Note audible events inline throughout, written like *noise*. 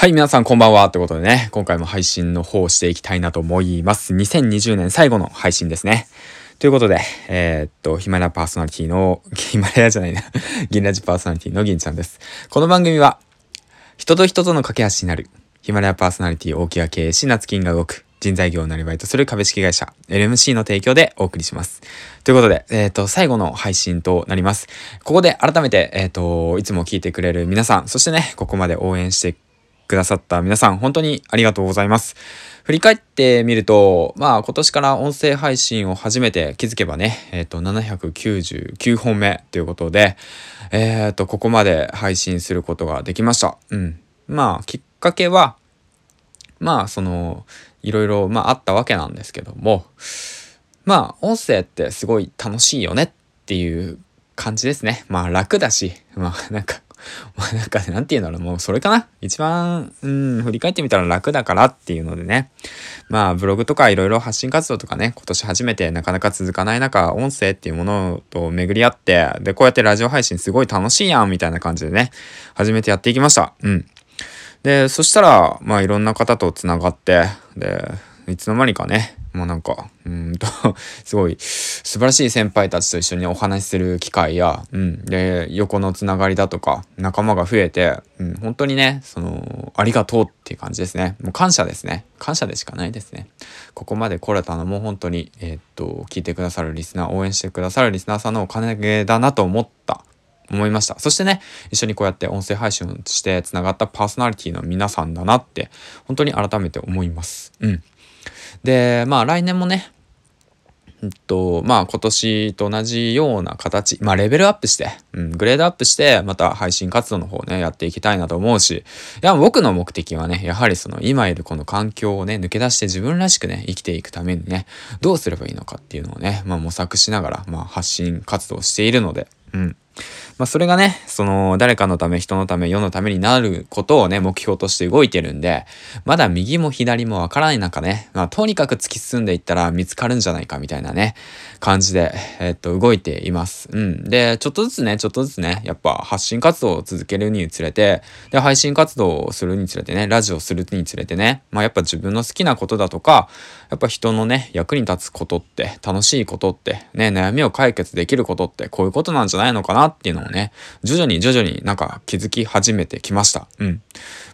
はい、皆さんこんばんは。ってことでね、今回も配信の方をしていきたいなと思います。2020年最後の配信ですね。ということで、えー、っと、ヒマラヤパーソナリティの、*laughs* ヒマラヤじゃないな、*laughs* 銀ラジパーソナリティの銀ちゃんです。この番組は、人と人との架け橋になる、ヒマラヤパーソナリティ大木が経営し、夏金が動く、人材業をなりわいとする株式会社 LMC の提供でお送りします。ということで、えっ、と、最後の配信となります。ここで改めて、えっ、と、いつも聞いてくれる皆さん、そしてね、ここまで応援してくださった皆さん、本当にありがとうございます。振り返ってみると、まあ今年から音声配信を始めて気づけばね、えっ、ー、と、799本目ということで、えっ、ー、と、ここまで配信することができました。うん。まあ、きっかけは、まあ、その、いろいろ、まあ、あったわけなんですけども、まあ、音声ってすごい楽しいよねっていう感じですね。まあ、楽だし、まあ、なんか、なんかなんて言うんだろう、もうそれかな一番、うん、振り返ってみたら楽だからっていうのでね。まあブログとかいろいろ発信活動とかね、今年初めてなかなか続かない中、音声っていうものと巡り合って、で、こうやってラジオ配信すごい楽しいやんみたいな感じでね、初めてやっていきました。うん。で、そしたら、まあいろんな方と繋がって、で、いつの間にかね、もうなんか、うんと *laughs* すごい素晴らしい先輩たちと一緒にお話しする機会や、うん、で、横のつながりだとか、仲間が増えて、うん、本当にね、その、ありがとうっていう感じですね。もう感謝ですね。感謝でしかないですね。ここまで来れたのも本当に、えー、っと、聞いてくださるリスナー、応援してくださるリスナーさんのおかげだなと思った。思いました。そしてね、一緒にこうやって音声配信をして繋がったパーソナリティの皆さんだなって、本当に改めて思います。うん。で、まあ来年もね、えっと、まあ今年と同じような形、まあレベルアップして、うん、グレードアップして、また配信活動の方ね、やっていきたいなと思うし、いや、僕の目的はね、やはりその今いるこの環境をね、抜け出して自分らしくね、生きていくためにね、どうすればいいのかっていうのをね、まあ模索しながら、まあ発信活動しているので、うん。まあ、それがね、その、誰かのため、人のため、世のためになることをね、目標として動いてるんで、まだ右も左もわからない中ね、まあ、とにかく突き進んでいったら見つかるんじゃないかみたいなね、感じで、え、っと、動いています。うん。で、ちょっとずつね、ちょっとずつね、やっぱ発信活動を続けるにつれて、で、配信活動をするにつれてね、ラジオをするにつれてね、まあ、やっぱ自分の好きなことだとか、やっぱ人のね、役に立つことって、楽しいことって、ね、悩みを解決できることって、こういうことなんじゃないのかなっていうのをね、徐々に徐々になんか気づき始めてきました。うん。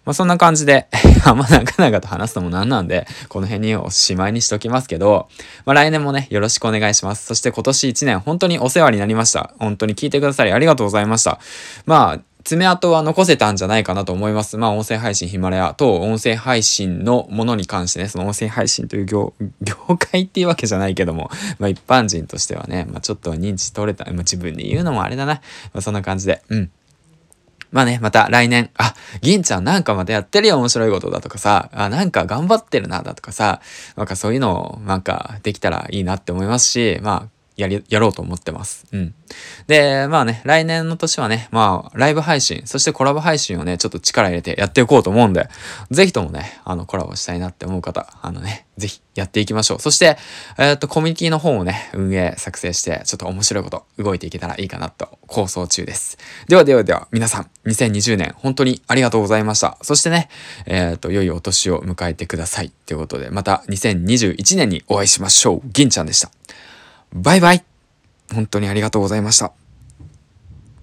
まあそんな感じで *laughs* あんま長々と話すのもなんなんで、この辺におしまいにしときますけど、まあ来年もね、よろしくお願いします。そして今年1年本当にお世話になりました。本当に聞いてくださりありがとうございました。まあ、爪痕は残せたんじゃないかなと思います。まあ、音声配信ヒマラヤと音声配信のものに関してね、その音声配信という業、業界っていうわけじゃないけども、まあ一般人としてはね、まあちょっと認知取れた、まあ自分で言うのもあれだな。まあそんな感じで、うん。まあね、また来年、あ、銀ちゃんなんかまたやってるよ面白いことだとかさ、あ、なんか頑張ってるなだとかさ、なんかそういうのをなんかできたらいいなって思いますし、まあやり、やろうと思ってます。うん。で、まあね、来年の年はね、まあ、ライブ配信、そしてコラボ配信をね、ちょっと力入れてやっていこうと思うんで、ぜひともね、あの、コラボしたいなって思う方、あのね、ぜひやっていきましょう。そして、えー、っと、コミュニティの方をね、運営、作成して、ちょっと面白いこと、動いていけたらいいかなと、構想中です。ではではでは、皆さん、2020年、本当にありがとうございました。そしてね、えー、っと、良いお年を迎えてください。ということで、また2021年にお会いしましょう。銀ちゃんでした。バイバイ本当にありがとうございました。